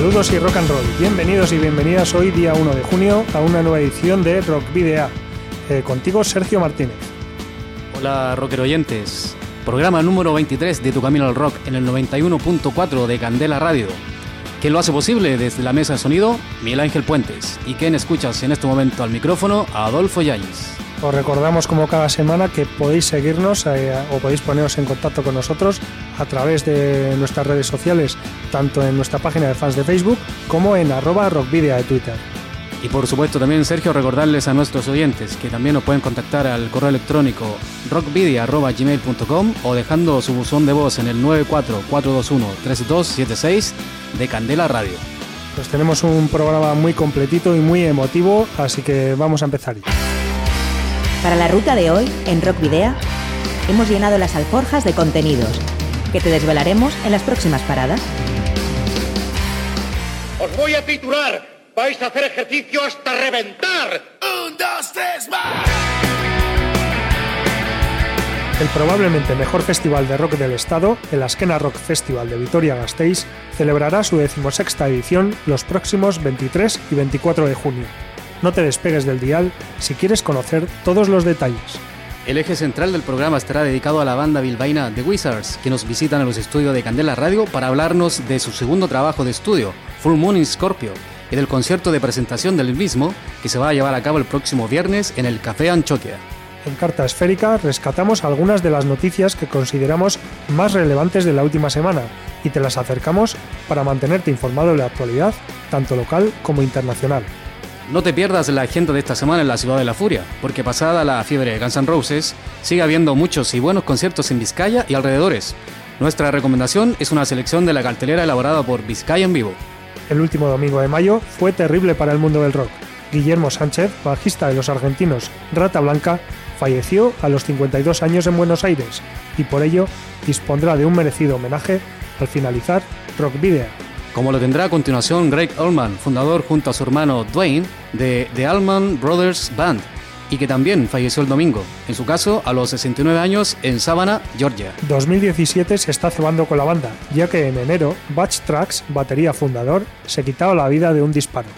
Saludos y rock and roll. Bienvenidos y bienvenidas hoy, día 1 de junio, a una nueva edición de Rock Video. Eh, contigo, Sergio Martínez. Hola, rocker oyentes. Programa número 23 de Tu Camino al Rock en el 91.4 de Candela Radio. ¿Quién lo hace posible desde la mesa de sonido? Miguel Ángel Puentes. ¿Y quién escuchas en este momento al micrófono? Adolfo Yáñez. Os recordamos como cada semana que podéis seguirnos eh, o podéis poneros en contacto con nosotros a través de nuestras redes sociales, tanto en nuestra página de fans de Facebook como en arroba rockvidia de Twitter. Y por supuesto también, Sergio, recordarles a nuestros oyentes que también nos pueden contactar al correo electrónico rockvidia.gmail.com o dejando su buzón de voz en el 944213276 de Candela Radio. Pues tenemos un programa muy completito y muy emotivo, así que vamos a empezar. Para la ruta de hoy, en Rock Video, hemos llenado las alforjas de contenidos que te desvelaremos en las próximas paradas. Os voy a titular. Vais a hacer ejercicio hasta reventar. Un, dos, tres, más. El probablemente mejor festival de rock del estado, el Askena Rock Festival de Vitoria-Gasteiz, celebrará su decimosexta edición los próximos 23 y 24 de junio. No te despegues del dial si quieres conocer todos los detalles. El eje central del programa estará dedicado a la banda bilbaína The Wizards, que nos visitan en los estudios de Candela Radio para hablarnos de su segundo trabajo de estudio, Full Moon in Scorpio, y del concierto de presentación del mismo, que se va a llevar a cabo el próximo viernes en el Café Anchoquia. En Carta Esférica rescatamos algunas de las noticias que consideramos más relevantes de la última semana y te las acercamos para mantenerte informado de la actualidad, tanto local como internacional. No te pierdas la agenda de esta semana en la Ciudad de la Furia, porque pasada la fiebre de Guns N' Roses, sigue habiendo muchos y buenos conciertos en Vizcaya y alrededores. Nuestra recomendación es una selección de la cartelera elaborada por Vizcaya en vivo. El último domingo de mayo fue terrible para el mundo del rock. Guillermo Sánchez, bajista de los argentinos Rata Blanca, falleció a los 52 años en Buenos Aires y por ello dispondrá de un merecido homenaje al finalizar Rock Video, como lo tendrá a continuación Greg Allman, fundador junto a su hermano Dwayne de The Allman Brothers Band, y que también falleció el domingo, en su caso a los 69 años en Savannah, Georgia. 2017 se está cebando con la banda, ya que en enero Butch Trax, batería fundador, se quitaba la vida de un disparo.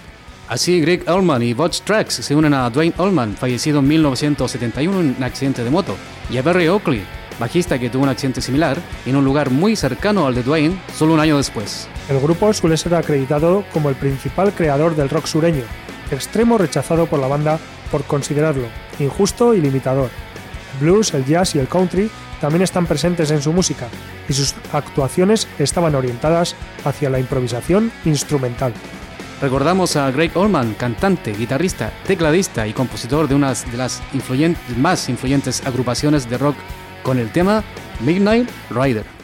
Así, Greg Allman y Butch Trax se unen a Dwayne Allman, fallecido en 1971 en un accidente de moto, y a Barry Oakley, bajista que tuvo un accidente similar en un lugar muy cercano al de Dwayne solo un año después. El grupo suele ser acreditado como el principal creador del rock sureño, extremo rechazado por la banda por considerarlo injusto y limitador. Blues, el jazz y el country también están presentes en su música y sus actuaciones estaban orientadas hacia la improvisación instrumental. Recordamos a Greg Allman, cantante, guitarrista, tecladista y compositor de una de las más influyentes agrupaciones de rock con el tema Midnight Rider.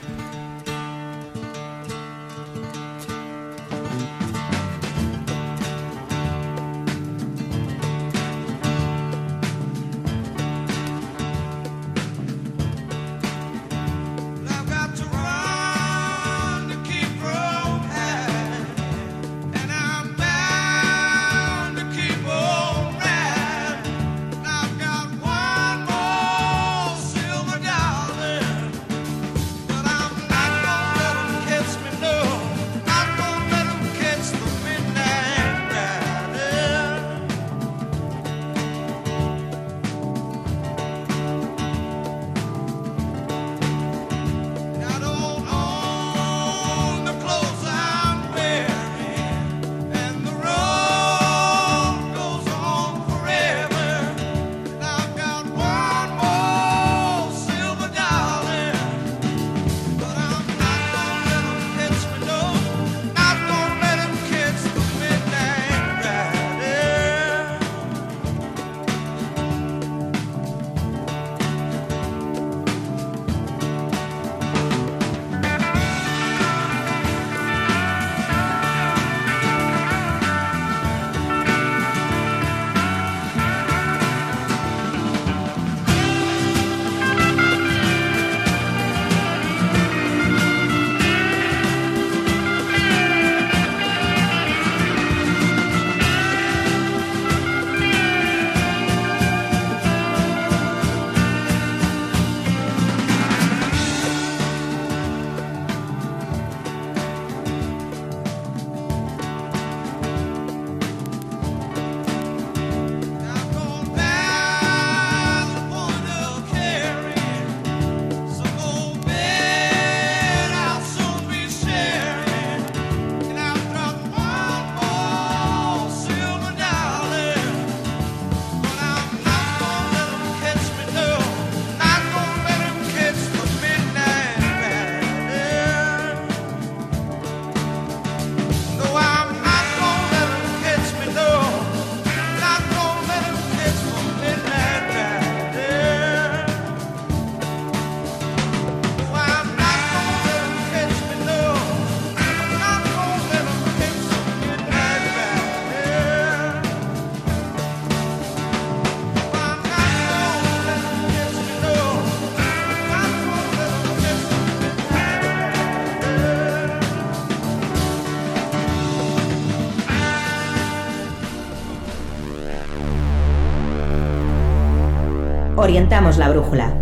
Orientamos la brújula,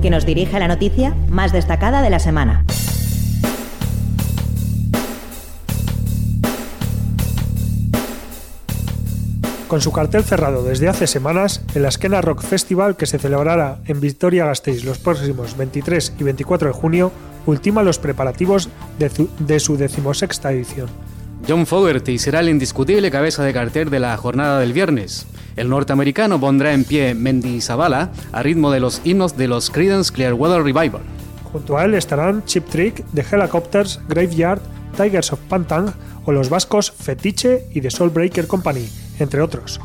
que nos dirige a la noticia más destacada de la semana. Con su cartel cerrado desde hace semanas, el Askena Rock Festival, que se celebrará en Victoria-Gasteiz los próximos 23 y 24 de junio, ultima los preparativos de, su decimosexta edición. John Fogerty será el indiscutible cabeza de cartel de la jornada del viernes. El norteamericano pondrá en pie Mendy Zavala a ritmo de los himnos de los Creedence Clearwater Revival. Junto a él estarán Chip Trick, The Helicopters, Graveyard, Tigers of Pantang o los vascos Fetiche y The Soulbreaker Company, entre otros.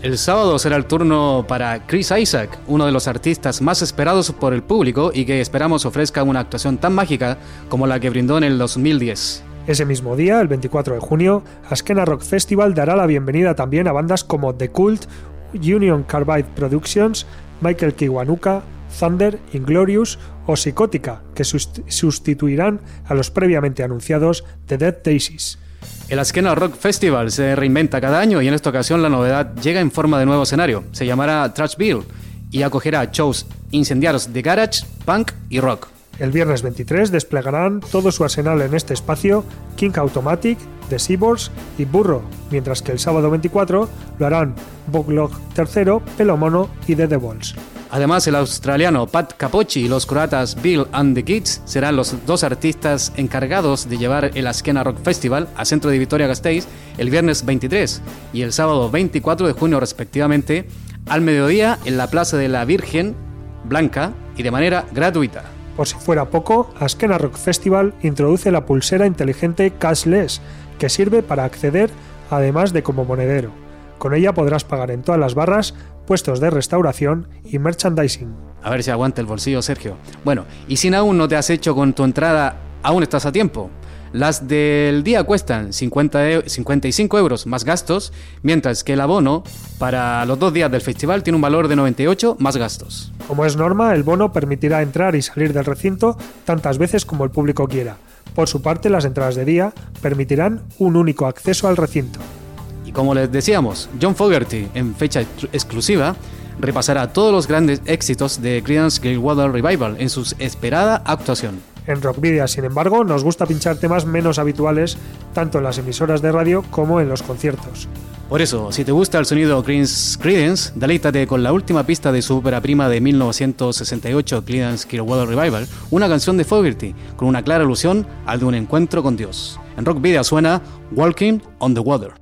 El sábado será el turno para Chris Isaac, uno de los artistas más esperados por el público y que esperamos ofrezca una actuación tan mágica como la que brindó en el 2010. Ese mismo día, el 24 de junio, Askena Rock Festival dará la bienvenida también a bandas como The Cult, Union Carbide Productions, Michael Kiwanuka, Thunder, Inglorious o Psicótica, que sustituirán a los previamente anunciados The Dead Daisies. El Askena Rock Festival se reinventa cada año y en esta ocasión la novedad llega en forma de nuevo escenario. Se llamará Trashville y acogerá shows incendiarios de garage, punk y rock. El viernes 23 desplegarán todo su arsenal en este espacio King Automatic, The Seaboards y Burro, mientras que el sábado 24 lo harán Boglog III, Pelomono y The Devils. Además, el australiano Pat Capocci y los croatas Bill and the Kids serán los dos artistas encargados de llevar el Askena Rock Festival a centro de Vitoria-Gasteiz el viernes 23 y el sábado 24 de junio respectivamente al mediodía en la Plaza de la Virgen Blanca y de manera gratuita. Por si fuera poco, Askena Rock Festival introduce la pulsera inteligente Cashless, que sirve para acceder además de como monedero. Con ella podrás pagar en todas las barras puestos de restauración y merchandising. A ver si aguanta el bolsillo, Sergio. Bueno, y si aún no te has hecho con tu entrada, aún estás a tiempo. Las del día cuestan 50 55 euros más gastos, mientras que el abono para los dos días del festival tiene un valor de 98 más gastos. Como es norma, el bono permitirá entrar y salir del recinto tantas veces como el público quiera. Por su parte, las entradas de día permitirán un único acceso al recinto. Y como les decíamos, John Fogerty, en fecha exclusiva, repasará todos los grandes éxitos de Creedence Clearwater Revival en su esperada actuación. En Rockvidia, sin embargo, nos gusta pinchar temas menos habituales tanto en las emisoras de radio como en los conciertos. Por eso, si te gusta el sonido Creedence, deleítate con la última pista de su ópera prima de 1968, Creedence Clearwater Revival, una canción de Fogerty, con una clara alusión al de un encuentro con Dios. En Rockvidia suena Walking on the Water.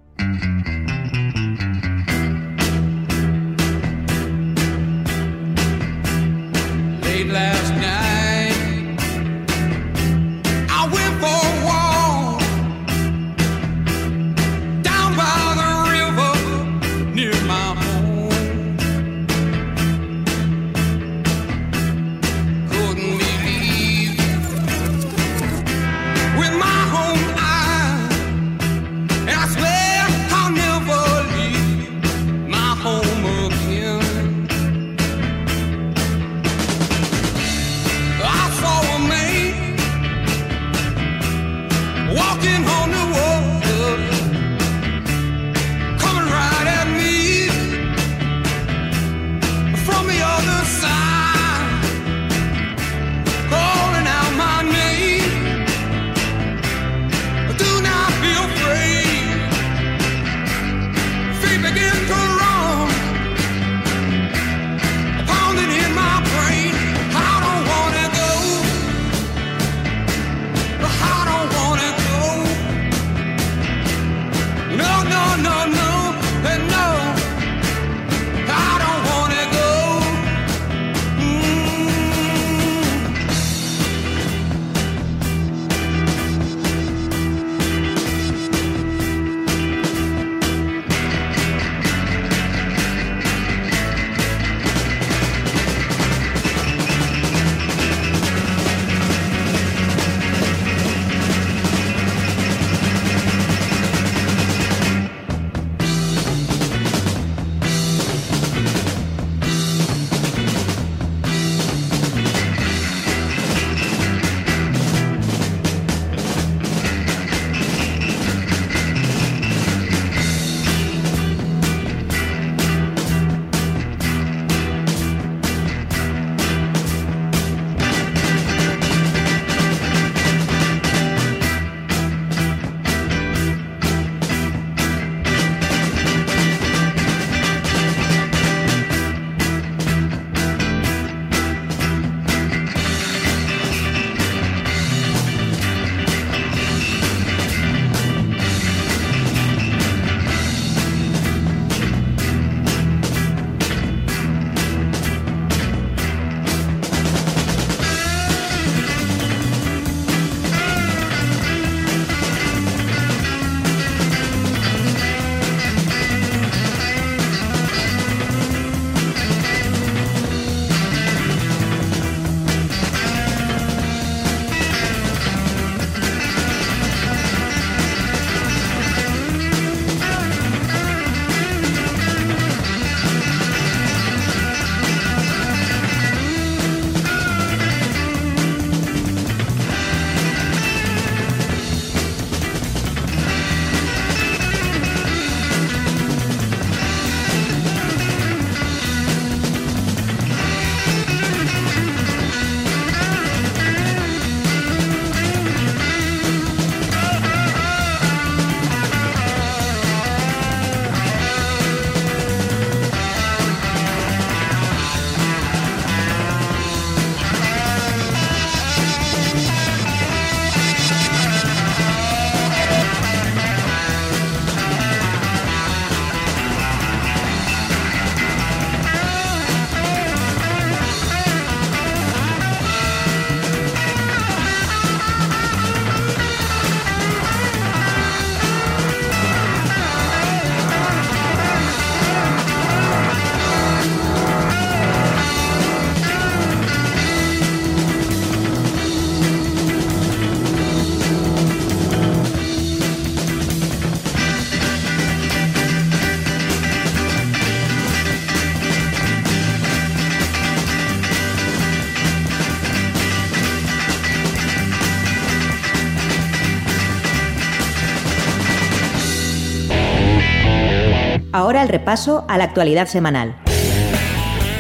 Ahora el repaso a la actualidad semanal,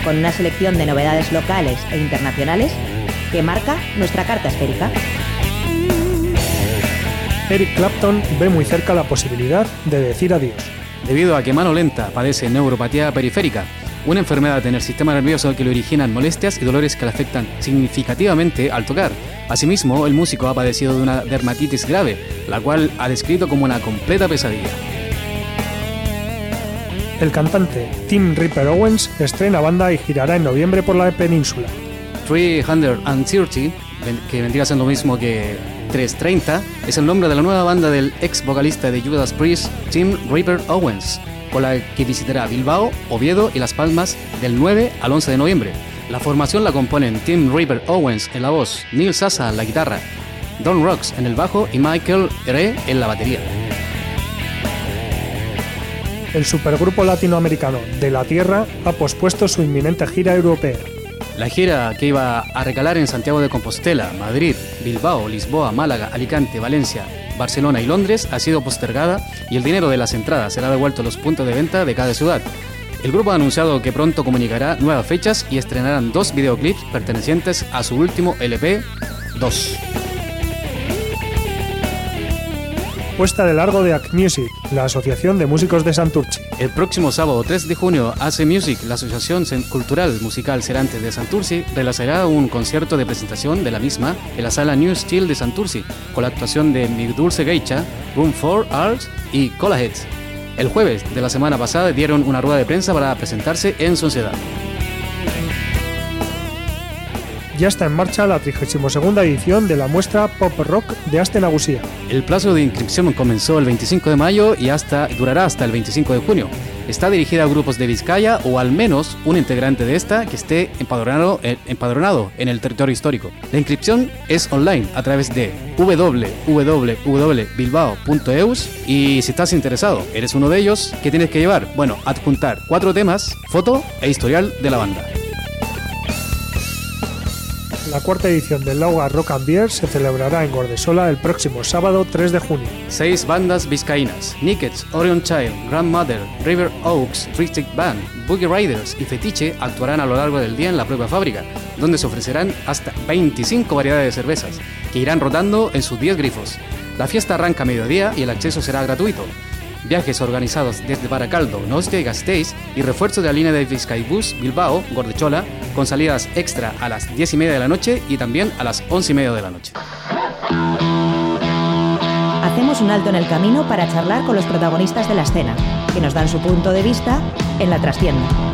con una selección de novedades locales e internacionales que marca nuestra carta esférica. Eric Clapton ve muy cerca la posibilidad de decir adiós. Debido a que mano lenta padece neuropatía periférica, una enfermedad en el sistema nervioso que le originan molestias y dolores que le afectan significativamente al tocar. Asimismo, el músico ha padecido de una dermatitis grave, la cual ha descrito como una completa pesadilla. El cantante Tim Ripper Owens estrena banda y girará en noviembre por la península. 330, que vendría siendo lo mismo que 330, es el nombre de la nueva banda del ex vocalista de Judas Priest, Tim Ripper Owens, con la que visitará Bilbao, Oviedo y Las Palmas del 9 al 11 de noviembre. La formación la componen Tim Ripper Owens en la voz, Neil Sasa en la guitarra, Don Rocks en el bajo y Michael Re en la batería el supergrupo latinoamericano De la Tierra ha pospuesto su inminente gira europea. La gira que iba a recalar en Santiago de Compostela, Madrid, Bilbao, Lisboa, Málaga, Alicante, Valencia, Barcelona y Londres ha sido postergada y el dinero de las entradas será devuelto a los puntos de venta de cada ciudad. El grupo ha anunciado que pronto comunicará nuevas fechas y estrenarán dos videoclips pertenecientes a su último LP 2 puesta de largo de Act Music, la Asociación de Músicos de Santurce. El próximo sábado 3 de junio, AC Music, la Asociación Cultural Musical Cerantes de Santurce, realizará un concierto de presentación de la misma en la sala New Steel de Santurce, con la actuación de Mi Dulce Geicha, Room 4 Arts y Colaheads. El jueves de la semana pasada dieron una rueda de prensa para presentarse en sociedad ya está en marcha la 32 edición de la muestra Pop Rock de Aste El plazo de inscripción comenzó el 25 de mayo y hasta durará hasta el 25 de junio. Está dirigida a grupos de Vizcaya o al menos un integrante de esta que esté empadronado, eh, empadronado en el territorio histórico. La inscripción es online a través de www.bilbao.eus y si estás interesado, eres uno de ellos, ¿qué tienes que llevar? Bueno, adjuntar cuatro temas, foto e historial de la banda. La cuarta edición del Lauga Rock and Beer se celebrará en Gordesola el próximo sábado 3 de junio. Seis bandas vizcaínas, Nickets, Orion Child, Grandmother, River Oaks, Tristic Band, Boogie Riders y Fetiche actuarán a lo largo del día en la propia fábrica, donde se ofrecerán hasta 25 variedades de cervezas, que irán rotando en sus 10 grifos. La fiesta arranca a mediodía y el acceso será gratuito viajes organizados desde Baracaldo, Nostia y Gasteiz y refuerzo de la línea de Vizcaibus Bilbao, Gordechola, con salidas extra a las 10 y media de la noche y también a las 11 y media de la noche. Hacemos un alto en el camino para charlar con los protagonistas de la escena, que nos dan su punto de vista en la trastienda.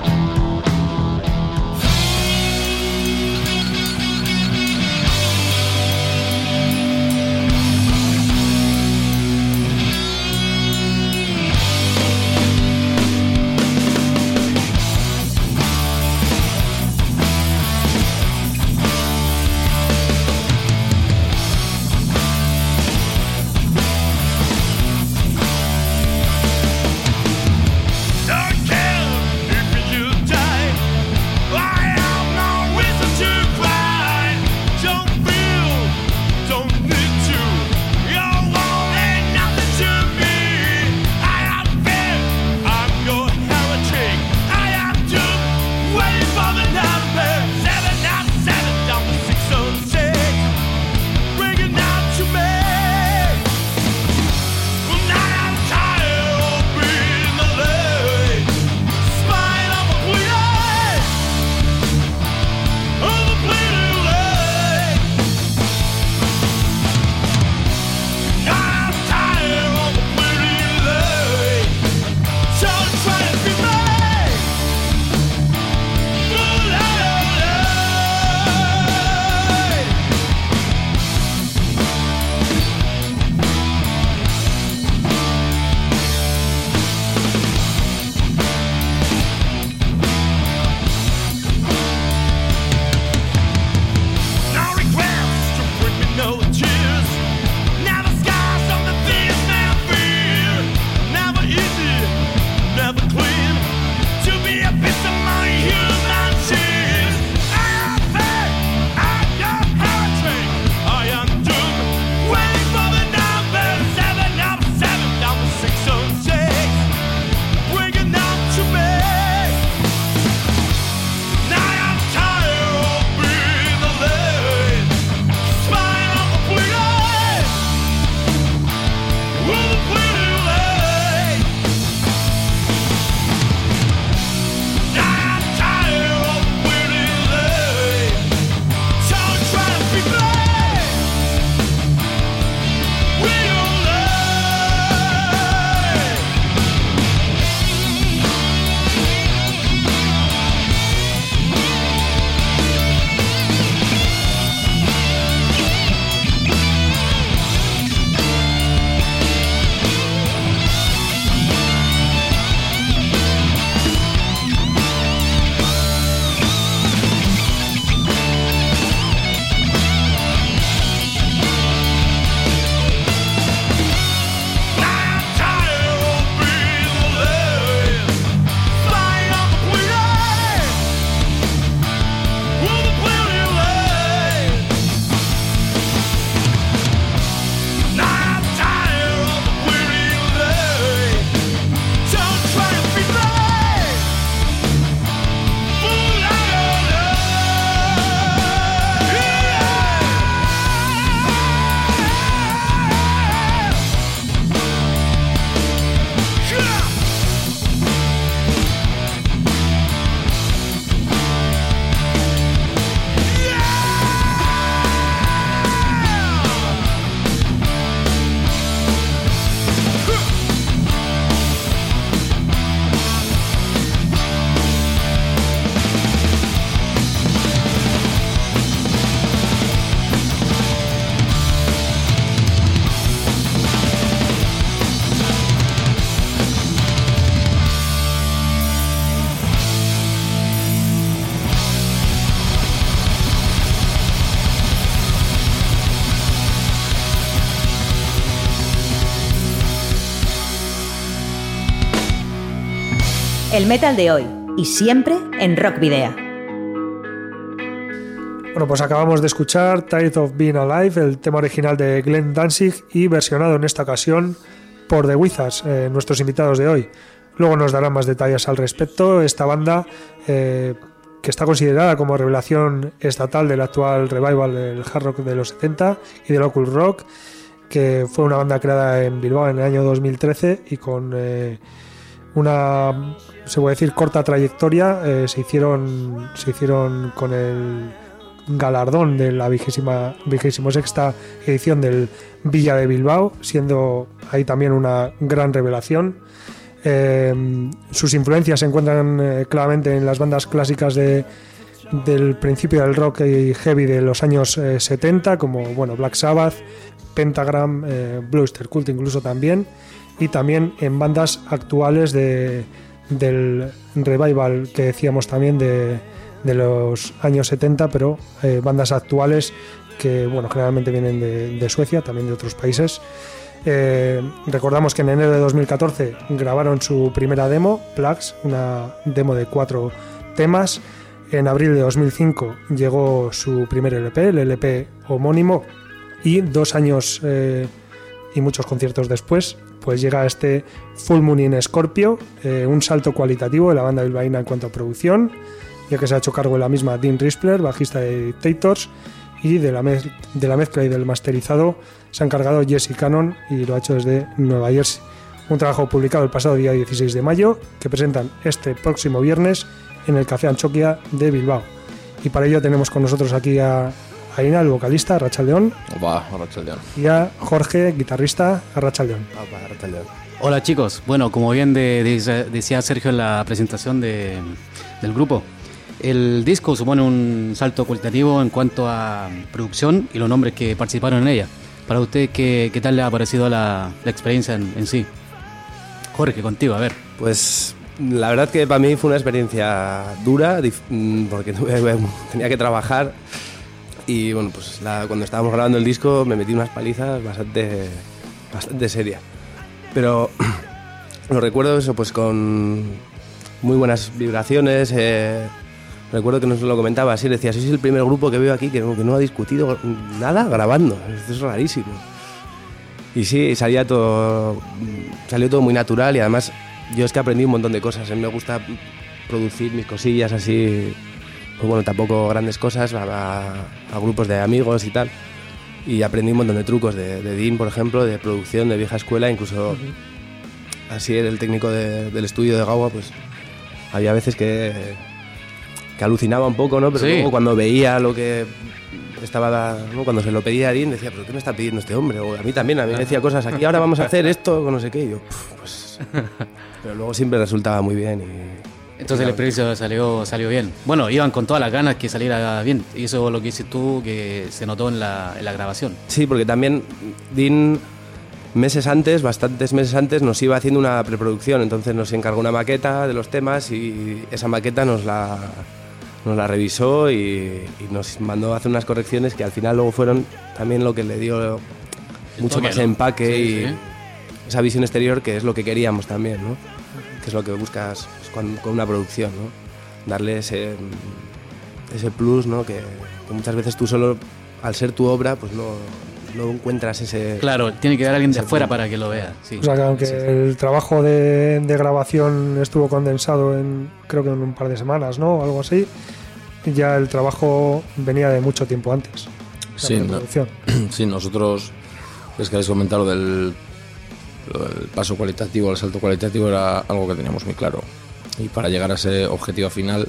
El metal de hoy y siempre en Rock Video. Bueno, pues acabamos de escuchar Tired of Being Alive, el tema original de Glenn Danzig y versionado en esta ocasión por The Wizards, eh, nuestros invitados de hoy. Luego nos darán más detalles al respecto. Esta banda, eh, que está considerada como revelación estatal del actual revival del hard rock de los 70 y del occult rock, que fue una banda creada en Bilbao en el año 2013 y con eh, una, se puede decir, corta trayectoria, se, hicieron, se hicieron con el galardón de la vigésima, vigésimo sexta edición del Villa de Bilbao, siendo ahí también una gran revelación. Eh, sus influencias se encuentran eh, claramente en las bandas clásicas de, del principio del rock y heavy de los años 70, eh, como bueno, Black Sabbath, Pentagram, Bluester Cult incluso también, y también en bandas actuales de, del revival que decíamos también de, de los años 70, pero eh, bandas actuales que bueno, generalmente vienen de, Suecia, también de otros países. Eh, recordamos que en enero de 2014 grabaron su primera demo, Plugs, una demo de cuatro temas. En abril de 2005 llegó su primer LP, el LP homónimo, y dos años eh, y muchos conciertos después, pues llega este Full Moon in Scorpio, un salto cualitativo de la banda bilbaína en cuanto a producción ya que se ha hecho cargo de la misma Dean Rispler, bajista de Dictators, y de la, de la mezcla y del masterizado se ha encargado Jesse Cannon y lo ha hecho desde Nueva Jersey. Un trabajo publicado el pasado día 16 de mayo que presentan este próximo viernes en el Café Anchoquia de Bilbao. Y para ello tenemos con nosotros aquí a Aina, el vocalista, Rachel León. Y a Jorge, guitarrista, a Rachel León. Hola chicos, bueno, como bien decía Sergio en la presentación del grupo, el disco supone un salto cualitativo en cuanto a producción y los nombres que participaron en ella. Para usted, ¿qué, qué tal le ha parecido la, experiencia en, sí? Jorge, contigo, a ver. Pues la verdad que para mí fue una experiencia dura mm, porque tenía que trabajar y bueno, pues cuando estábamos grabando el disco me metí unas palizas bastante, bastante serias. Pero lo recuerdo eso pues con muy buenas vibraciones. Eh, Recuerdo que nos lo comentaba así, decía, sois el primer grupo que veo aquí que no, que no ha discutido nada grabando. Esto es rarísimo. Y sí, salía todo, salió todo muy natural y además yo es que aprendí un montón de cosas. A mí me gusta producir mis cosillas así, pues bueno, tampoco grandes cosas, a, grupos de amigos y tal. Y aprendí un montón de trucos de, de Dean, por ejemplo, de producción, de vieja escuela, incluso así el técnico del estudio de Gawa, pues había veces que alucinaba un poco, ¿no? Pero luego cuando veía lo que estaba, cuando se lo pedía a Dean, decía, ¿pero qué me está pidiendo este hombre? O a mí también, a mí me decía cosas aquí, ahora vamos a hacer esto, no sé qué. Y yo, pues. Pero luego siempre resultaba muy bien. Y, Entonces el experiencia salió, salió bien. Bueno, iban con todas las ganas que saliera bien. Y eso es lo que dices tú, que se notó en la, en la grabación. Sí, porque también Dean meses antes, bastantes meses antes, nos iba haciendo una preproducción. Entonces nos encargó una maqueta de los temas y esa maqueta nos la nos la revisó y, nos mandó a hacer unas correcciones que al final luego fueron también lo que le dio mucho más empaque y esa visión exterior que es lo que queríamos también, ¿no? que es lo que buscas con, una producción, ¿no? darle ese, ese plus ¿no? que, muchas veces tú solo, al ser tu obra, pues no, no encuentras ese... Claro, tiene que dar alguien de afuera para que lo vea. O sea, que aunque el trabajo de, de, grabación estuvo condensado en, creo que en un par de semanas, ¿no? Algo así, ya el trabajo venía de mucho tiempo antes. Sí, sí, nosotros, es que habéis comentado del, del paso cualitativo, el salto cualitativo era algo que teníamos muy claro. Y para llegar a ese objetivo final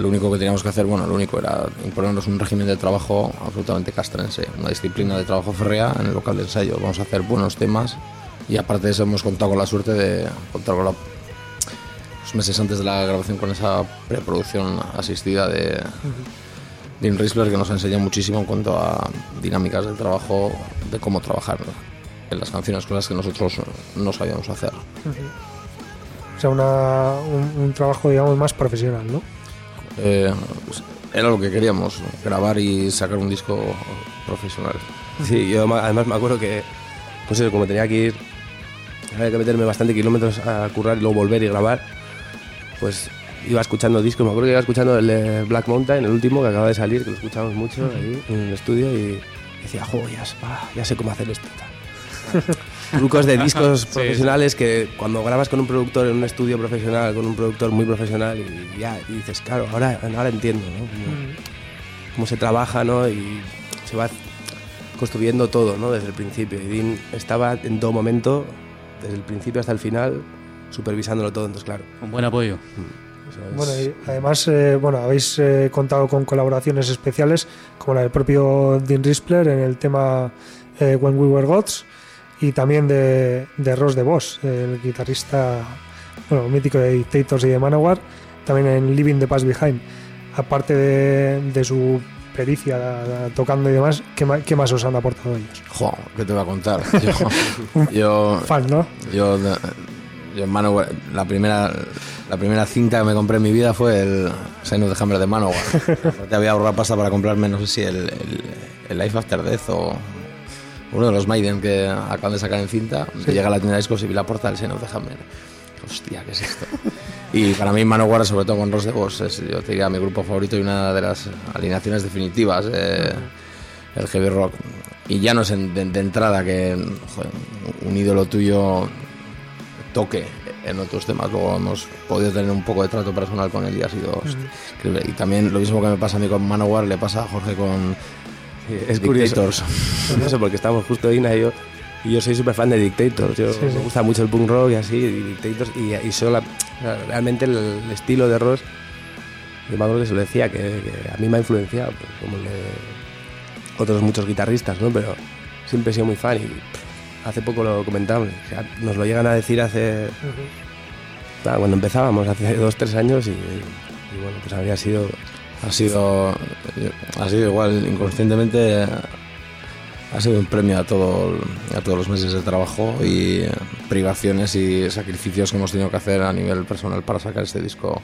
lo único que teníamos que hacer, bueno, lo único era imponernos un régimen de trabajo absolutamente castrense, una disciplina de trabajo férrea en el local de ensayo. Vamos a hacer buenos temas y aparte de eso hemos contado con la suerte de contar con los meses antes de la grabación con esa preproducción asistida de Dean Riesler que nos enseña muchísimo en cuanto a dinámicas del trabajo, de cómo trabajar en las canciones con las que nosotros no sabíamos hacer. O sea, un, un trabajo, digamos, más profesional, ¿no? Eh, era lo que queríamos, grabar y sacar un disco profesional. Sí, yo además me acuerdo que, pues eso, como tenía que ir, había que meterme bastante kilómetros a currar y luego volver y grabar, pues iba escuchando discos, me acuerdo que iba escuchando el de Black Mountain, el último que acaba de salir, que lo escuchamos mucho ahí en el estudio y decía, jo, ya, ya sé cómo hacer esto. Trucos de discos profesionales que cuando grabas con un productor en un estudio profesional, con un productor muy profesional y ya y dices, claro, ahora, ahora entiendo ¿no? cómo, se trabaja ¿no? y se va construyendo todo ¿no? desde el principio. Y Dean estaba en todo momento, desde el principio hasta el final, supervisándolo todo, entonces claro. Un buen apoyo. Mm. Bueno, y además, eh, bueno, habéis eh, contado con colaboraciones especiales, como la del propio Dean Rispler en el tema eh, When We Were Gods, y también de, de Ross de Boss, el guitarrista bueno, mítico de Dictators y de Manowar, también en Living the Past Behind. Aparte de, de su pericia tocando y demás, ¿qué más, ¿qué más, os han aportado ellos? Jo, ¿qué te voy a contar? Yo, yo fan, ¿no? Yo, yo en Manowar, la primera la primera cinta que me compré en mi vida fue el Sign of the Hammer de Manowar. Te había ahorrado pasta para comprarme, no sé si el, el, Life After Death o uno de los Maiden que acaban de sacar en cinta. Llega a la tienda de discos y vi la porta del the Hammer. Hostia, ¿qué es esto? Y para mí Manowar, sobre todo con Ross de Boss, es, yo te diría mi grupo favorito y una de las alineaciones definitivas del heavy rock. Y ya no es de, entrada que un ídolo tuyo toque en otros temas. Luego hemos podido tener un poco de trato personal con él y ha sido increíble. Y también lo mismo que me pasa a mí con Manowar, le pasa a Jorge con es Dictators. Curioso. porque estamos justo Ina y yo. Y yo soy súper fan de Dictators. Yo, Me gusta mucho el punk rock y así, y Dictators. Y, y solo realmente el, estilo de Ross, yo me acuerdo que se lo decía, que, a mí me ha influenciado, pues, como el de otros muchos guitarristas, ¿no? Pero siempre he sido muy fan y hace poco lo comentamos, nos lo llegan a decir hace... cuando empezábamos, hace dos, tres años y, bueno, pues habría sido... Ha sido, ha sido igual, inconscientemente ha sido un premio a, todo, a todos los meses de trabajo y privaciones y sacrificios que hemos tenido que hacer a nivel personal para sacar este disco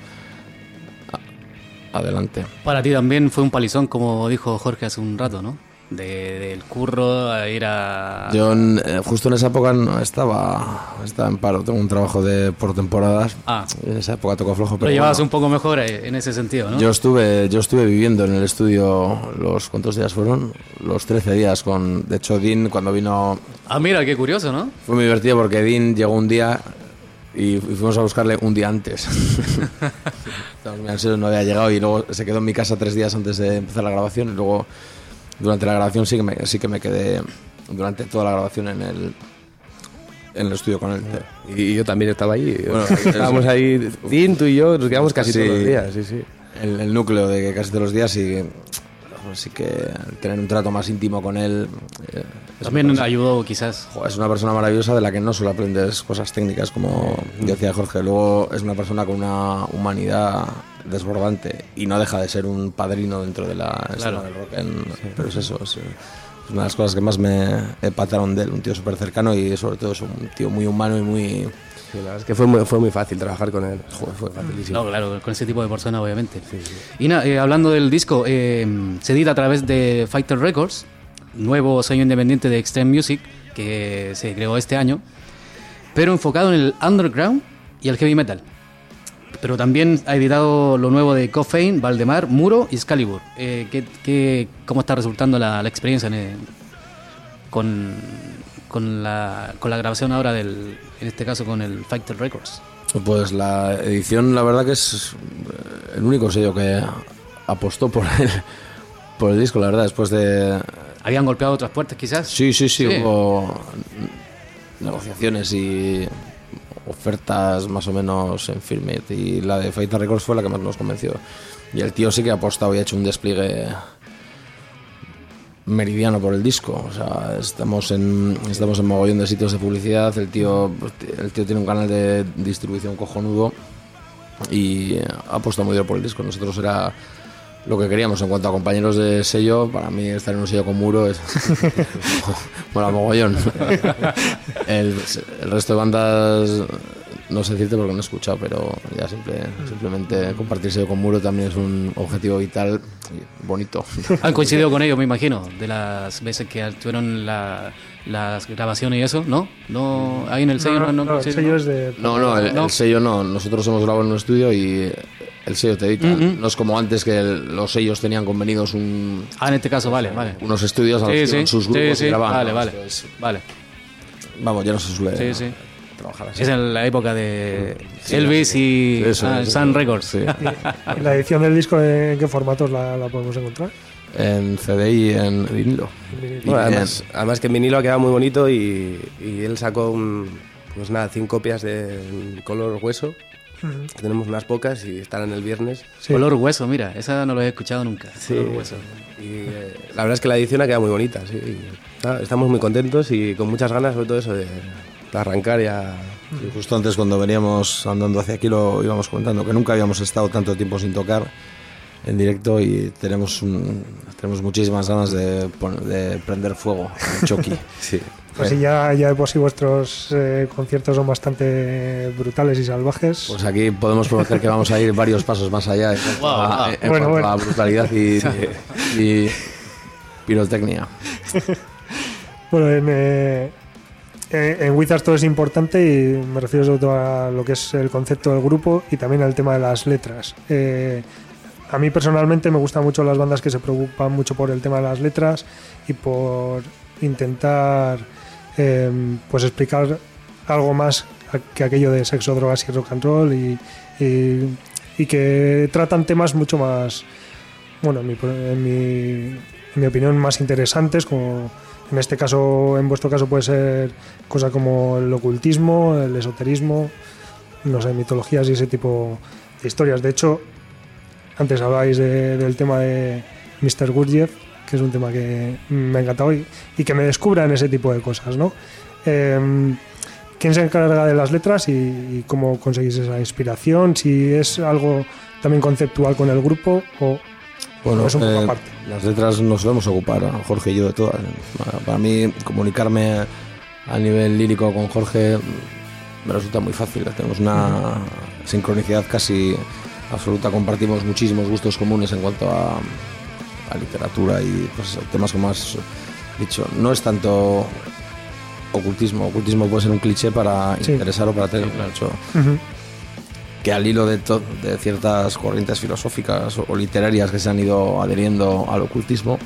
adelante. Para ti también fue un palizón, como dijo Jorge hace un rato, ¿no? Del curro a ir a... Yo eh, justo en esa época no estaba, estaba en paro, tengo un trabajo de por temporadas. Ah. En esa época tocó flojo, pero... Lo llevabas un poco mejor eh, en ese sentido, ¿no? Yo estuve, yo estuve viviendo en el estudio los... ¿Cuántos días fueron? Los 13 días con... De hecho, Dean cuando vino... Ah, mira, qué curioso, ¿no? Fue muy divertido porque Dean llegó un día y fuimos a buscarle un día antes. no había llegado y luego se quedó en mi casa tres días antes de empezar la grabación y luego durante la grabación sí que me, sí que me quedé durante toda la grabación en el en el estudio con él. Y yo también estaba ahí. estábamos ahí, Tim, tú y yo, nos quedamos casi todos los días. Sí, sí. El, núcleo de que casi todos los días y sí que tener un trato más íntimo con él. Eh, también ayudó, quizás. es una persona maravillosa de la que no solo aprendes cosas técnicas, como decía Jorge, luego es una persona con una humanidad desbordante y no deja de ser un padrino dentro de la escena del rock. Pero es eso, es, una de las cosas que más me empataron de él, un tío súper cercano y sobre todo es un tío muy humano y muy... la verdad es que fue muy, fue muy fácil trabajar con él, fue facilísimo. No, claro, con ese tipo de persona obviamente. y eh, hablando del disco, eh, se edita a través de Fighter Records, nuevo sello independiente de Extreme Music que se creó este año, pero enfocado en el underground y el heavy metal pero también ha editado lo nuevo de Coffein, Valdemar, Muro y Excalibur. Eh, ¿qué, cómo está resultando la, experiencia con, con, la, con la grabación ahora, del, en este caso con el Fighter Records? Pues la edición, la verdad que es el único sello que apostó por el, por el disco, la verdad, después de... ¿Habían golpeado otras puertas quizás? Sí, sí, sí, sí. hubo negociaciones y ofertas más o menos en firme y la de Fighter Records fue la que más nos convenció. Y el tío sí que ha apostado y ha hecho un despliegue meridiano por el disco. O sea, estamos en, estamos en mogollón de sitios de publicidad. El tío, el tío tiene un canal de distribución cojonudo y ha apostado muy bien por el disco. Nosotros era lo que queríamos en cuanto a compañeros de sello. Para mí, estar en un sello con muro es. bueno, mogollón. el resto de bandas no sé decirte porque no he escuchado, pero ya simple, simplemente compartirse con Muro también es un objetivo vital y bonito. Han coincidido con ellos, me imagino, de las veces que tuvieron la, las grabaciones y eso, ¿no? No, ahí en el sello no, no, el sello es de... No, no, el, sello no. Nosotros hemos grabado en un estudio y el sello te edita. No es como antes que los sellos tenían convenidos un... Ah, en este caso, vale, vale. Unos estudios a los sí, sus grupos y grababan. Vale, vale, vale. Vamos, ya no se suele sí, sí. trabajar así. Es en la época de Elvis y Sun Records. ¿Y la edición del disco en qué formatos la, la podemos encontrar? en CD y en vinilo. además, además, que en vinilo ha quedado muy bonito y, y él sacó un, pues nada, 100 copias de color hueso. Tenemos unas pocas y estarán el viernes. Color hueso, mira, esa no lo he escuchado nunca. Sí, hueso. Y, eh, la verdad es que la edición ha quedado muy bonita. Sí. estamos muy contentos y con muchas ganas, sobre todo eso de, arrancar ya. Y justo antes, cuando veníamos andando hacia aquí, lo íbamos comentando que nunca habíamos estado tanto tiempo sin tocar en directo y tenemos, tenemos muchísimas ganas de, de prender fuego en Chucky. sí. Pues sí, ya, ya de por sí vuestros eh, conciertos son bastante brutales y salvajes. Pues aquí podemos prometer que vamos a ir varios pasos más allá en cuanto, a, brutalidad y, y, pirotecnia. bueno, en, eh, en Wizards todo es importante y me refiero sobre todo a lo que es el concepto del grupo y también al tema de las letras. Eh, a mí personalmente me gustan mucho las bandas que se preocupan mucho por el tema de las letras y por intentar em, pues explicar algo más que aquello de sexo, drogas y rock and roll y, que tratan temas mucho más, bueno, en mi, en mi, opinión, más interesantes, como en este caso, en vuestro caso puede ser cosas como el ocultismo, el esoterismo, no sé, mitologías y ese tipo de historias. De hecho, antes hablabais del tema de Mr. Gurdjieff, que es un tema que me ha encantado y, que me descubran ese tipo de cosas, ¿no? Em, ¿Quién se encarga de las letras y, cómo conseguís esa inspiración? Si es algo también conceptual con el grupo o bueno, es un poco eh, aparte. Las letras nos solemos ocupar, Jorge y yo, de todas. Para mí, comunicarme a nivel lírico con Jorge me resulta muy fácil. Tenemos una sincronicidad casi absoluta, compartimos muchísimos gustos comunes en cuanto a, literatura y pues, temas como has dicho. No es tanto ocultismo, ocultismo puede ser un cliché para interesar o para tener hecho. Que al hilo de, de, ciertas corrientes filosóficas o, literarias que se han ido adheriendo al ocultismo,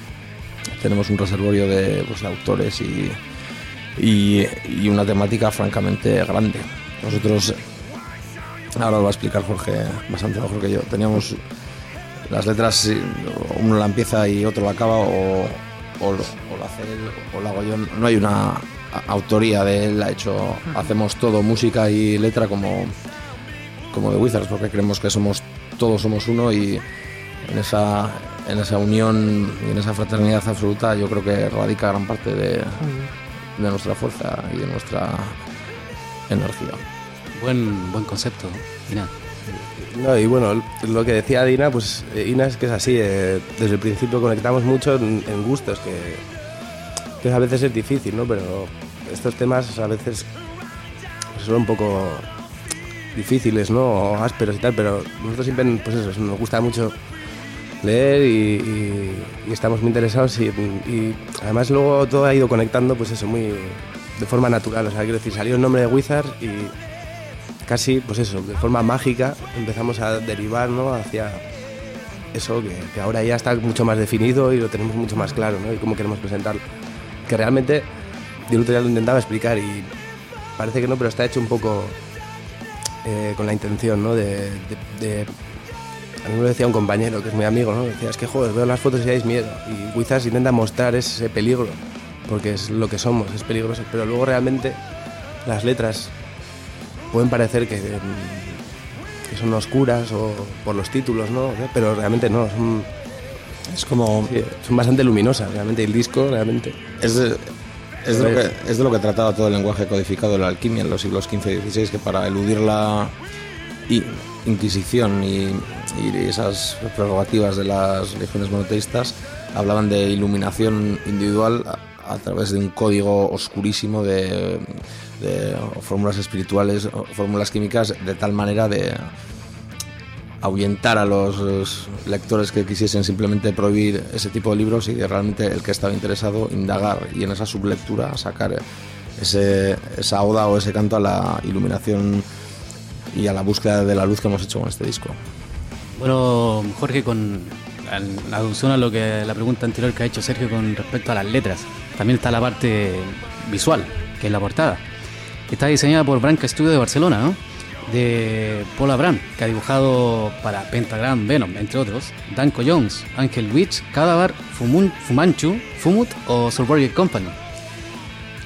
tenemos un reservorio de, pues, autores y, y, y, una temática francamente grande. Nosotros Ahora lo va a explicar Jorge bastante mejor que yo. Teníamos las letras, uno la empieza y otro la acaba, o, o, hace él o la hago yo. No hay una autoría de él, ha hecho, hacemos todo, música y letra como, como de Wizards, porque creemos que somos todos somos uno y en esa, en esa unión y en esa fraternidad absoluta yo creo que radica gran parte de, de nuestra fuerza y de nuestra energía. Buen, buen concepto, Ina. No, y bueno, lo que decía Dina, pues eh, Ina es que es así, eh, desde el principio conectamos mucho en, gustos, que, a veces es difícil, ¿no? Pero estos temas a veces son un poco difíciles, ¿no? O ásperos y tal, pero nosotros siempre, pues eso, nos gusta mucho leer y, estamos muy interesados y, y, además luego todo ha ido conectando, pues eso, muy de forma natural, o sea, quiero decir, salió el nombre de Wizard y casi, pues eso, de forma mágica empezamos a derivar ¿no? hacia eso que, ahora ya está mucho más definido y lo tenemos mucho más claro, ¿no? Y cómo queremos presentarlo. Que realmente, yo el lo intentaba explicar y parece que no, pero está hecho un poco eh, con la intención, ¿no? De, a mí me lo decía un compañero que es muy amigo, ¿no? Decía, es que joder, veo las fotos y dais miedo. Y Wizards intenta mostrar ese peligro, porque es lo que somos, es peligroso. Pero luego realmente las letras pueden parecer que, son oscuras o por los títulos, ¿no? Pero realmente no, son, es como, son bastante luminosas, realmente, el disco realmente... Es de, es, de lo que, es de lo que trataba todo el lenguaje codificado de la alquimia en los siglos XV y XVI, que para eludir la Inquisición y, y esas prerrogativas de las religiones monoteístas hablaban de iluminación individual a través de un código oscurísimo de, de fórmulas espirituales, fórmulas químicas, de tal manera de ahuyentar a los lectores que quisiesen simplemente prohibir ese tipo de libros y de realmente el que estaba interesado indagar y en esa sublectura sacar ese, esa oda o ese canto a la iluminación y a la búsqueda de la luz que hemos hecho con este disco. Bueno, Jorge, con la alusión a lo que la pregunta anterior que ha hecho Sergio con respecto a las letras, también está la parte visual, que es la portada. Está diseñada por Branca Studio de Barcelona, de Paul Abram, que ha dibujado para Pentagram, Venom, entre otros, Danko Jones, Angel Witch, Cadaver, Fumanchu, Fumut o Surborger Company.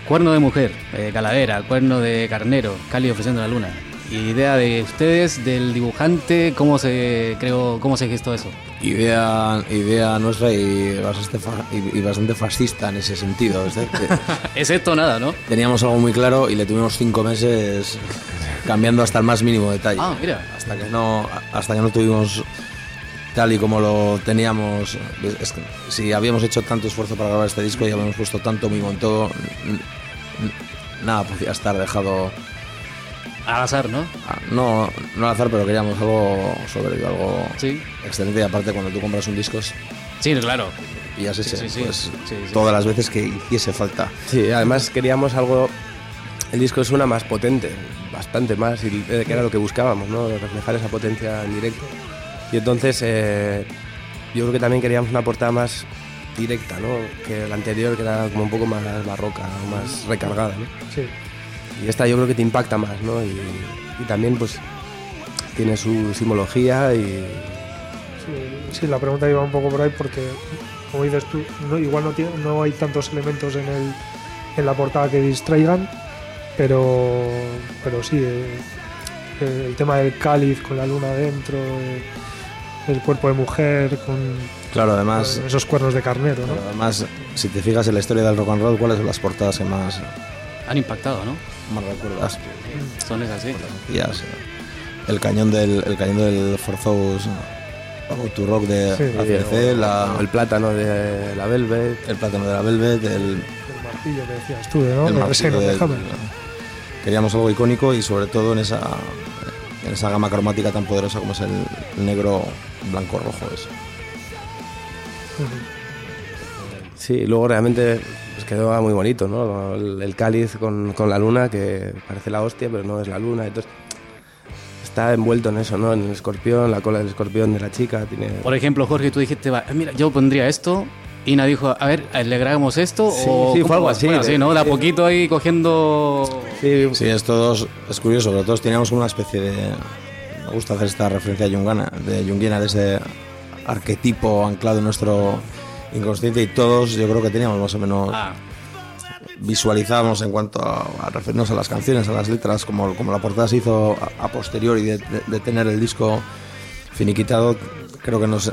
Cuerno de mujer, eh, calavera, cuerno de carnero, Cali ofreciendo la luna. Idea de ustedes, del dibujante, ¿cómo se creó, cómo se gestó eso? Idea, idea nuestra y bastante, y bastante fascista en ese sentido. Es, es esto nada, ¿no? Teníamos algo muy claro y le tuvimos cinco meses cambiando hasta el más mínimo detalle. Ah, mira. Hasta que no, hasta que no tuvimos tal y como lo teníamos. si habíamos hecho tanto esfuerzo para grabar este disco y habíamos puesto tanto mimo en todo, nada podía estar dejado. Al azar, ¿no? Ah, no, no al azar, pero queríamos algo sobre algo excelente. Y aparte, cuando tú compras un disco. Sí, claro. Y así sí, pues, todas las veces que hiciese falta. Sí, además queríamos algo el disco es una más potente, bastante más, y que era lo que buscábamos, ¿no? reflejar esa potencia en directo. Y entonces eh, yo creo que también queríamos una portada más directa, ¿no? que la anterior, que era como un poco más barroca, más recargada. ¿no? Sí. Y esta yo creo que te impacta más, ¿no? y, también pues tiene su simbología y... Sí, la pregunta iba un poco por ahí porque, como dices tú, igual no, tiene, no hay tantos elementos en, el, en la portada que distraigan, pero, pero sí, eh, eh, el tema del cáliz con la luna adentro, eh, el cuerpo de mujer con claro, además, esos cuernos de carnero. ¿no? Además, si te fijas en la historia del rock and roll, ¿cuáles son las portadas que más han impactado, no? Más recuerdas. Son esas, sí. El cañón del, el cañón del Forzous to Rock de sí, la, el plátano de la Velvet, el plátano de la Velvet, el, el martillo que decías tú, ¿no? El martillo de, queríamos algo icónico y sobre todo en esa, en esa gama cromática tan poderosa como es el negro, blanco, rojo. Eso. Sí, luego realmente pues quedó muy bonito, ¿no? El, cáliz con, con, la luna, que parece la hostia, pero no es la luna. Entonces, está envuelto en eso, ¿no? En el escorpión, la cola del escorpión de la chica. Tiene... Por ejemplo, Jorge, tú dijiste, mira, yo pondría esto Ina dijo, a ver, ¿le grabamos esto? Sí, sí fue algo así. sí, ¿no? De a poquito ahí cogiendo... Sí, sí es, todos, es curioso, pero todos teníamos una especie de... Me gusta hacer esta referencia Jungana, de Jungiana, de ese arquetipo anclado en nuestro inconsciente y todos yo creo que teníamos más o menos... Ah. Visualizábamos en cuanto a, referirnos a las canciones, a las letras, como, como la portada se hizo a, posteriori de, de tener el disco finiquitado, creo que nos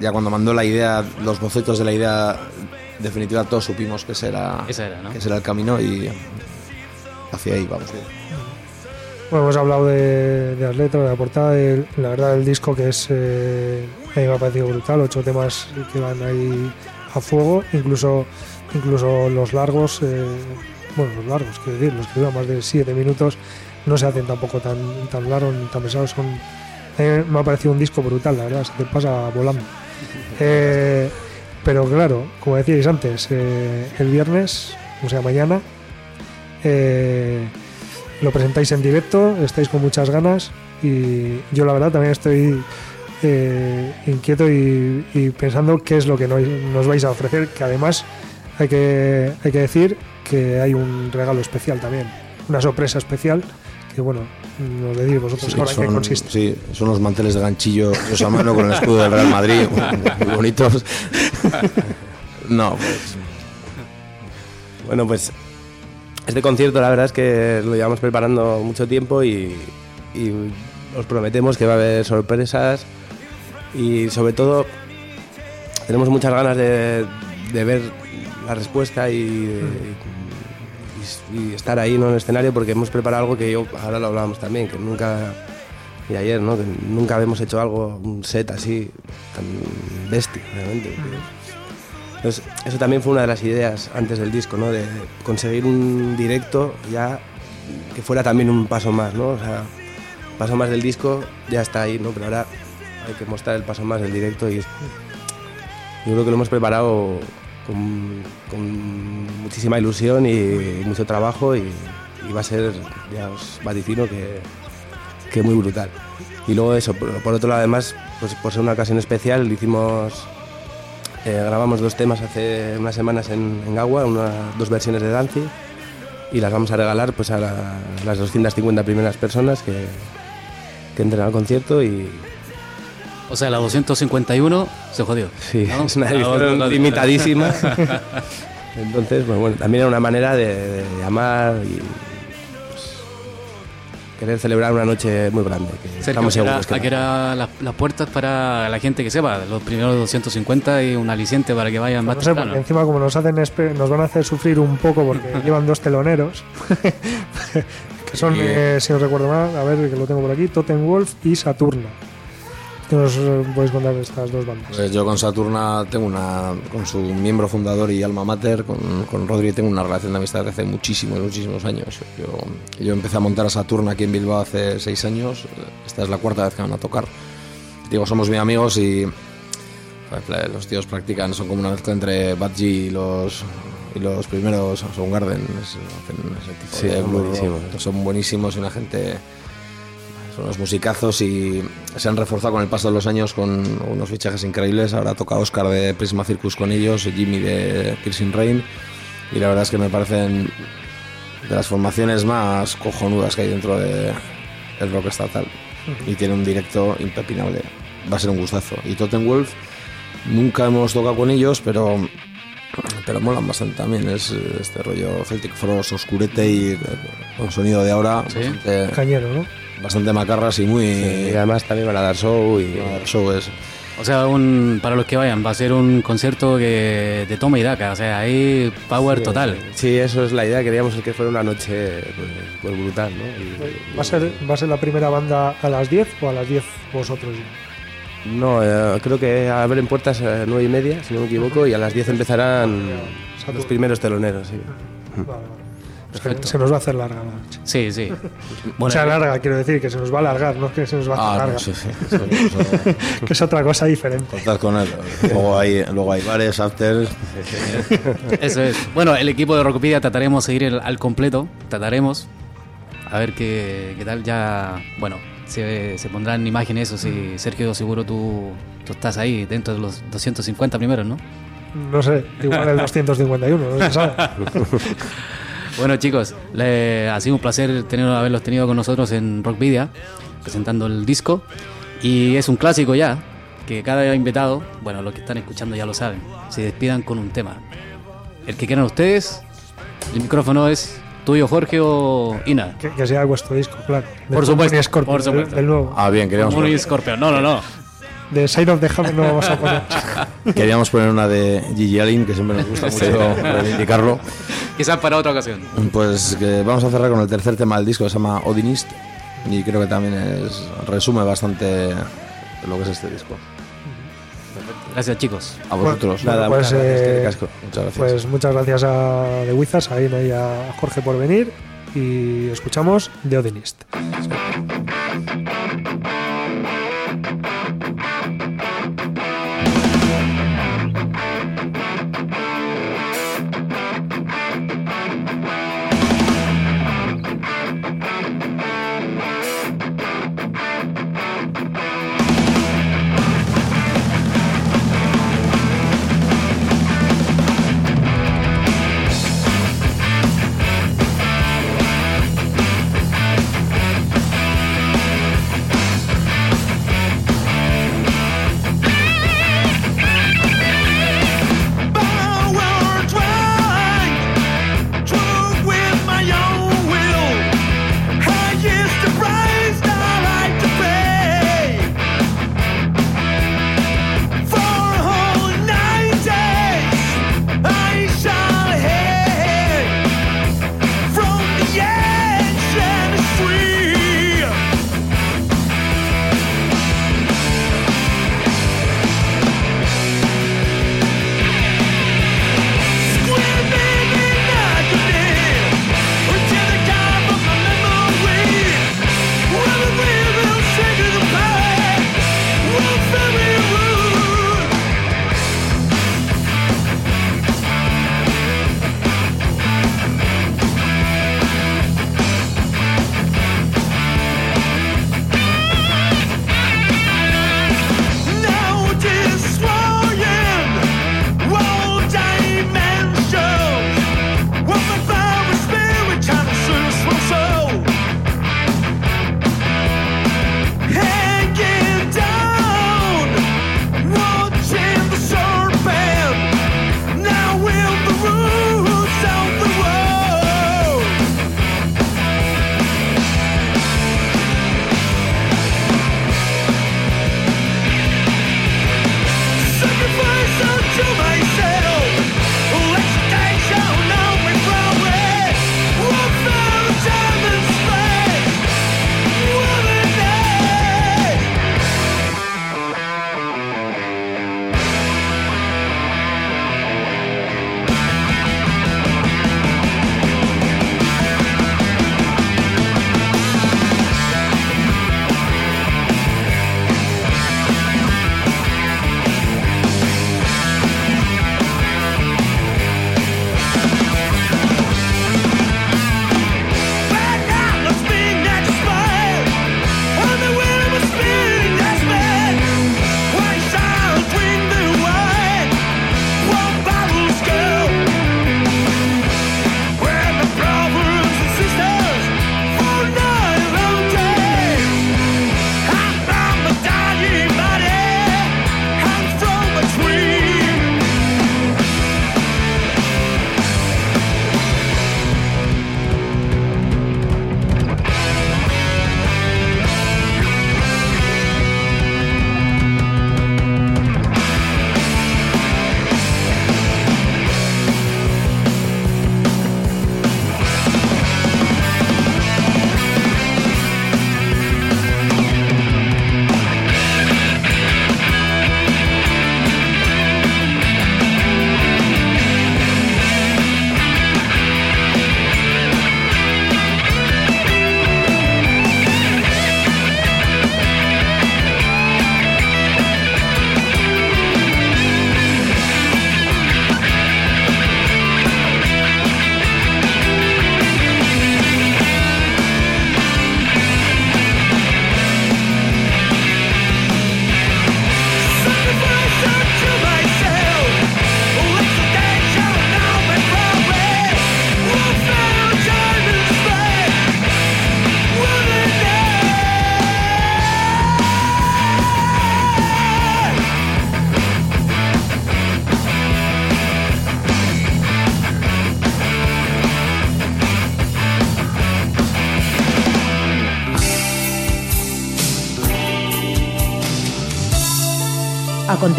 ya cuando mandó la idea, los bocetos de la idea definitiva, todos supimos que será, que será el camino y hacia ahí vamos. Bueno, hemos hablado de, de las letras, de la portada, de, la verdad del disco que es, eh, a mí me ha parecido brutal, ocho temas que van ahí a fuego, incluso, incluso los largos, eh, bueno, los largos, quiero decir, los que duran más de siete minutos, no se hacen tampoco tan, tan largos ni tan pesados, son me ha parecido un disco brutal, la verdad, se te pasa volando. Eh, pero claro, como decíais antes, eh, el viernes, o sea, mañana, eh, lo presentáis en directo, estáis con muchas ganas y yo la verdad también estoy inquieto y, pensando qué es lo que nos, vais a ofrecer, que además hay que, hay que decir que hay un regalo especial también, una sorpresa especial que bueno, nos decís vosotros ahora son, qué consiste. Sí, son los manteles de ganchillo a mano con el escudo del Real Madrid, muy bonitos. No, pues... Bueno, pues este concierto la verdad es que lo llevamos preparando mucho tiempo y, os prometemos que va a haber sorpresas y sobre todo tenemos muchas ganas de, ver la respuesta y, y, estar ahí ¿no? en el escenario porque hemos preparado algo que yo, ahora lo hablábamos también, que nunca, y ayer, ¿no? que nunca habíamos hecho algo, un set así, tan bestia, realmente. Entonces, eso también fue una de las ideas antes del disco, ¿no? De conseguir un directo ya que fuera también un paso más, ¿no? O sea, paso más del disco ya está ahí, ¿no? Pero ahora hay que mostrar el paso más del directo y yo creo que lo hemos preparado con, muchísima ilusión y, mucho trabajo y, va a ser, ya os vaticino, que, que muy brutal. Y luego eso, por, otro lado además, pues por ser una ocasión especial, hicimos, eh, grabamos dos temas hace unas semanas en, en Gagua, dos versiones de Dancy y las vamos a regalar pues a las 250 primeras personas que, que entren al concierto y, o sea, la 251 se jodió. Sí, es una edición limitadísima. Entonces, pues, bueno, también era una manera de, llamar y pues, querer celebrar una noche muy grande. Que estamos seguros que, era las, puertas para la gente que sepa, los primeros 250 y un aliciente para que vayan más no sé, encima como nos hacen nos van a hacer sufrir un poco porque llevan dos teloneros que son, eh, si no recuerdo mal, a ver que lo tengo por aquí, Totem Wolf y Saturna. ¿Qué nos podéis contar de estas dos bandas? Pues yo con Saturna tengo una, con su miembro fundador y alma mater, con, con Rodri, tengo una relación de amistad desde hace muchísimos, muchísimos años. Yo, yo empecé a montar a Saturna aquí en Bilbao hace seis años, esta es la cuarta vez que van a tocar. Digo, somos muy amigos y pues, los tíos practican, son como una mezcla entre Badgie y los, y los primeros Soundgarden, hacen ese tipo de buenísimos. Son buenísimos y una gente son unos musicazos y se han reforzado con el paso de los años con unos fichajes increíbles. Ahora toca Oscar de Prisma Circus con ellos, Jimmy de Kirsing Rain. Y la verdad es que me parecen de las formaciones más cojonudas que hay dentro de el rock estatal. Y tiene un directo impepinable. Va a ser un gustazo. Y Totem Wolf, nunca hemos tocado con ellos, pero pero molan bastante también. Es este rollo Celtic Frost, oscurete y con sonido de ahora. Cañero, ¿no? Bastante macarras y muy. y además también van a dar show y. show es. O sea, un, para los que vayan, va a ser un concierto que, de toma y daca, o sea, ahí power total. Sí, eso es la idea, queríamos que fuera una noche pues, pues brutal, ¿no? ¿Va, a ser, ¿Va a ser la primera banda a las 10 o a las 10 vosotros? No, eh, creo que abren puertas a 9 y media, si no me equivoco, y a las 10 empezarán los primeros teloneros, sí. Se nos va a hacer larga la noche. Sí, sí. o sea, larga, quiero decir, que se nos va a alargar, no es que se nos va a hacer ah, larga. sí, sí. que es otra cosa diferente. Contar con él. Luego hay, luego hay bares, afters. Eso es. Bueno, el equipo de Rocopedia trataremos de ir al completo. Trataremos. A ver qué, qué tal. Ya, bueno, se, se pondrán imágenes eso. Si, Sergio, seguro tú, tú estás ahí dentro de los 250 primeros, ¿no? No sé, igual el 251, no se sabe. Bueno, chicos, ha sido un placer tener, haberlos tenido con nosotros en Rockvidia, presentando el disco. Y es un clásico ya, que cada invitado, bueno, los que están escuchando ya lo saben, se despidan con un tema. El que quieran ustedes, el micrófono es tuyo, Jorge o Ina. Que, sea vuestro disco, claro. Por supuesto, por supuesto. Del, nuevo. Ah, bien, queríamos. Un Scorpio. No, no, no de Sign of the Hammer no vamos a poner. Queríamos poner una de Gigi Allen, que siempre nos gusta mucho reivindicarlo. Quizás para otra ocasión. Pues que vamos a cerrar con el tercer tema del disco, que se llama Odinist, y creo que también es, resume bastante lo que es este disco. Gracias, chicos. A vosotros. Nada, pues, eh, muchas gracias. Pues muchas gracias a The Wizards, a Ina y a Jorge por venir. Y escuchamos The Odinist.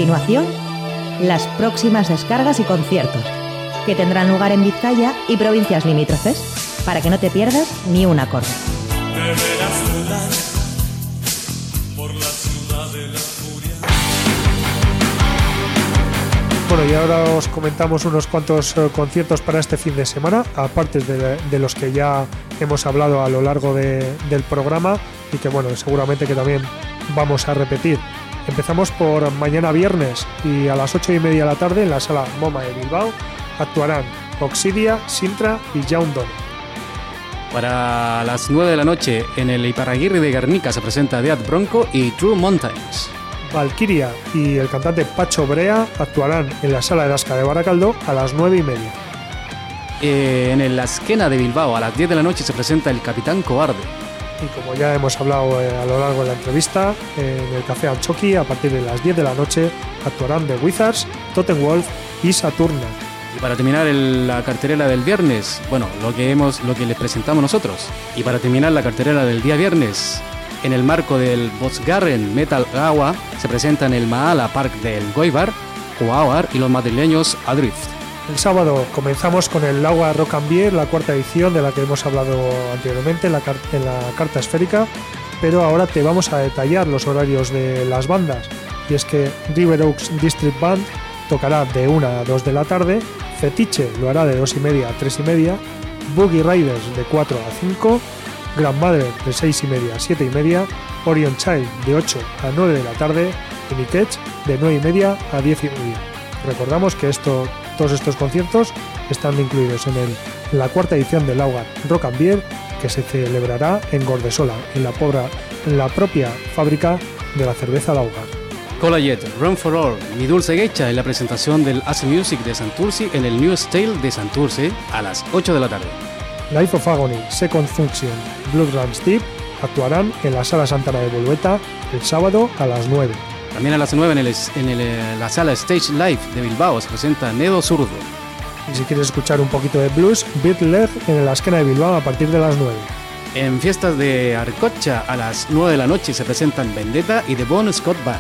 Continuación, las próximas descargas y conciertos, que tendrán lugar en Vizcaya y provincias limítrofes, para que no te pierdas ni un acorde. Bueno, y ahora os comentamos unos cuantos eh, conciertos para este fin de semana, aparte de, los que ya hemos hablado a lo largo del programa y que bueno, seguramente que también vamos a repetir. Empezamos por mañana viernes y a las 8 y media de la tarde en la sala MoMA de Bilbao actuarán Oxidia, Sintra y Donner. Para las 9 de la noche en el Iparraguirre de Guernica se presenta Dead Bronco y True Mountains. Valkyria y el cantante Pacho Brea actuarán en la sala de Dasca de Baracaldo a las 9 y media. Eh, en la esquena de Bilbao a las 10 de la noche se presenta el Capitán Cobarde. Y como ya hemos hablado eh, a lo largo de la entrevista, en el Café Anchoqui a partir de las 10 de la noche actuarán The Wizards, Totem Wolf y Saturna. Y para terminar la carterera del viernes, bueno, lo que hemos, lo que les presentamos nosotros. Y para terminar la carterera del día viernes, en el marco del Volkswagen Metal Agua se presentan el Maala Park del Goibar, Coauar y los madrileños Adrift. El sábado comenzamos con el Agua Rock and Beer, la cuarta edición de la que hemos hablado anteriormente en la, en la carta esférica, pero ahora te vamos a detallar los horarios de las bandas. Y es que River Oaks District Band tocará de 1 a 2 de la tarde, Fetiche lo hará de 2 y media a 3 y media, Boogie Riders de 4 a 5, Grandmother de 6 y media a 7 y media, Orion Child de 8 a 9 de la tarde y Nikech de 9 y media a 10 y media. Recordamos que esto, todos estos conciertos están incluidos en, el, la cuarta edición del Laugar Rock and Beer que se celebrará en Gordesola, en la, en la propia fábrica de la cerveza Laugar. Jet, Run for All, Mi Dulce Gecha en la presentación del Ace Music de Santurce en el New Style de Santurce a las 8 de la tarde. Life of Agony, Second Function, Blood Runs Deep actuarán en la Sala Santana de Bolueta el sábado a las 9. También a las 9 en, en la sala Stage Live de Bilbao se presenta Nedo Zurdo. Y si quieres escuchar un poquito de blues, Beat Leg en la esquina de Bilbao a partir de las 9. En fiestas de Arcocha a las 9 de la noche se presentan Vendetta y The Bon Scott Band.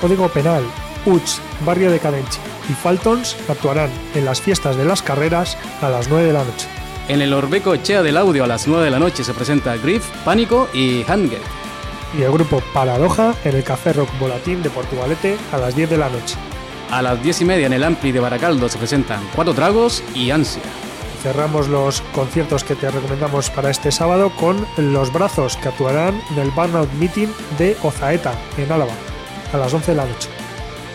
Código Penal, Uch, Barrio de Cadenchi y Faltons actuarán en las fiestas de las carreras a las 9 de la noche. En el Orbeco Chea del Audio a las 9 de la noche se presenta Griff, Pánico y Handgate. Y el grupo Paradoja en el Café Rock Volatín de Portugalete a las 10 de la noche. A las 10 y media en el Ampli de Baracaldo se presentan Cuatro Tragos y Ansia. Cerramos los conciertos que te recomendamos para este sábado con Los Brazos que actuarán en el Burnout Meeting de Ozaeta en Álava a las 11 de la noche.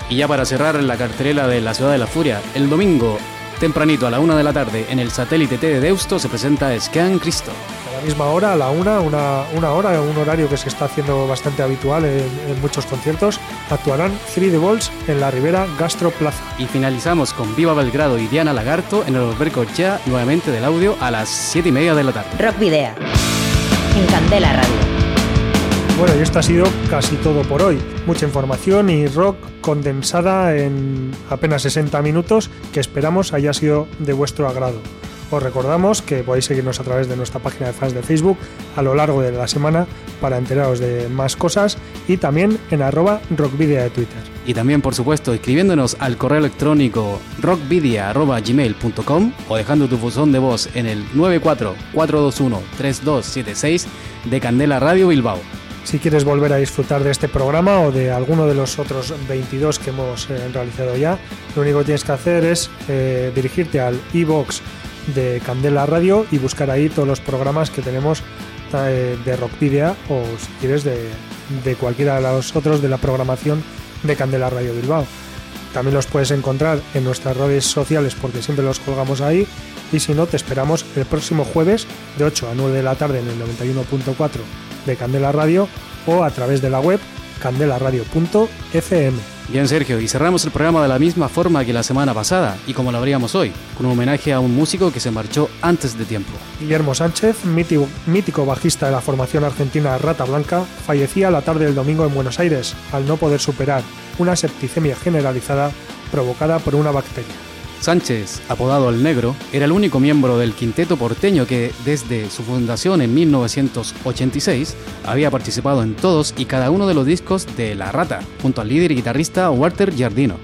Y ya para cerrar la cartelera de la Ciudad de la Furia, el domingo Tempranito a la una de la tarde en el satélite T de Deusto se presenta Scan Cristo. La misma hora, a la una, una, una hora, un horario que se está haciendo bastante habitual en, muchos conciertos, actuarán Three The Balls en la Ribera Gastro Plaza. Y finalizamos con Viva Belgrado y Diana Lagarto en el Alberco Ya, nuevamente del audio, a las siete y media de la tarde. Rock Video. En Candela Radio. Bueno, y esto ha sido casi todo por hoy. Mucha información y rock condensada en apenas 60 minutos que esperamos haya sido de vuestro agrado. Os recordamos que podéis seguirnos a través de nuestra página de fans de Facebook a lo largo de la semana para enteraros de más cosas y también en arroba rockvidia de Twitter. Y también, por supuesto, escribiéndonos al correo electrónico rockvidia.gmail.com o dejando tu buzón de voz en el 944213276 de Candela Radio Bilbao. Si quieres volver a disfrutar de este programa o de alguno de los otros 22 que hemos eh, realizado ya, lo único que tienes que hacer es eh, dirigirte al e-box de Candela Radio y buscar ahí todos los programas que tenemos eh, de Rockvidia o si quieres de, de cualquiera de los otros de la programación de Candela Radio Bilbao. También los puedes encontrar en nuestras redes sociales porque siempre los colgamos ahí y si no te esperamos el próximo jueves de 8 a 9 de la tarde en el 91.4 de Candela Radio o a través de la web candelaradio.fm. Bien, Sergio, y cerramos el programa de la misma forma que la semana pasada y como lo habríamos hoy, con un homenaje a un músico que se marchó antes de tiempo. Guillermo Sánchez, mítico, mítico bajista de la formación argentina Rata Blanca, fallecía la tarde del domingo en Buenos Aires al no poder superar una septicemia generalizada provocada por una bacteria. Sánchez, apodado El Negro, era el único miembro del quinteto porteño que, desde su fundación en 1986, había participado en todos y cada uno de los discos de La Rata, junto al líder y guitarrista Walter Giardino.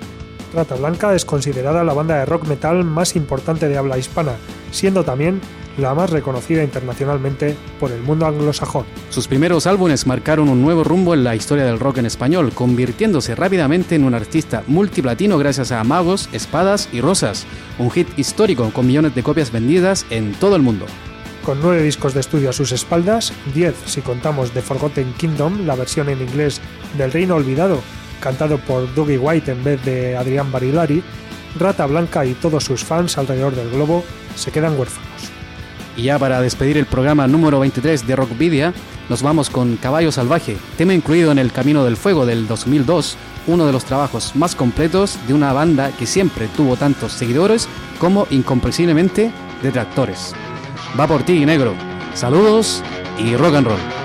Rata Blanca es considerada la banda de rock metal más importante de habla hispana, siendo también la más reconocida internacionalmente por el mundo anglosajón. Sus primeros álbumes marcaron un nuevo rumbo en la historia del rock en español, convirtiéndose rápidamente en un artista multiplatino gracias a Magos, Espadas y Rosas, un hit histórico con millones de copias vendidas en todo el mundo. Con nueve discos de estudio a sus espaldas, diez si contamos The Forgotten Kingdom, la versión en inglés del Reino Olvidado, cantado por Dougie White en vez de Adrián Barilari, Rata Blanca y todos sus fans alrededor del globo se quedan huérfanos. Y ya para despedir el programa número 23 de Rockvidia, nos vamos con Caballo Salvaje, tema incluido en El Camino del Fuego del 2002, uno de los trabajos más completos de una banda que siempre tuvo tantos seguidores como incomprensiblemente detractores. Va por ti, negro. Saludos y rock and roll.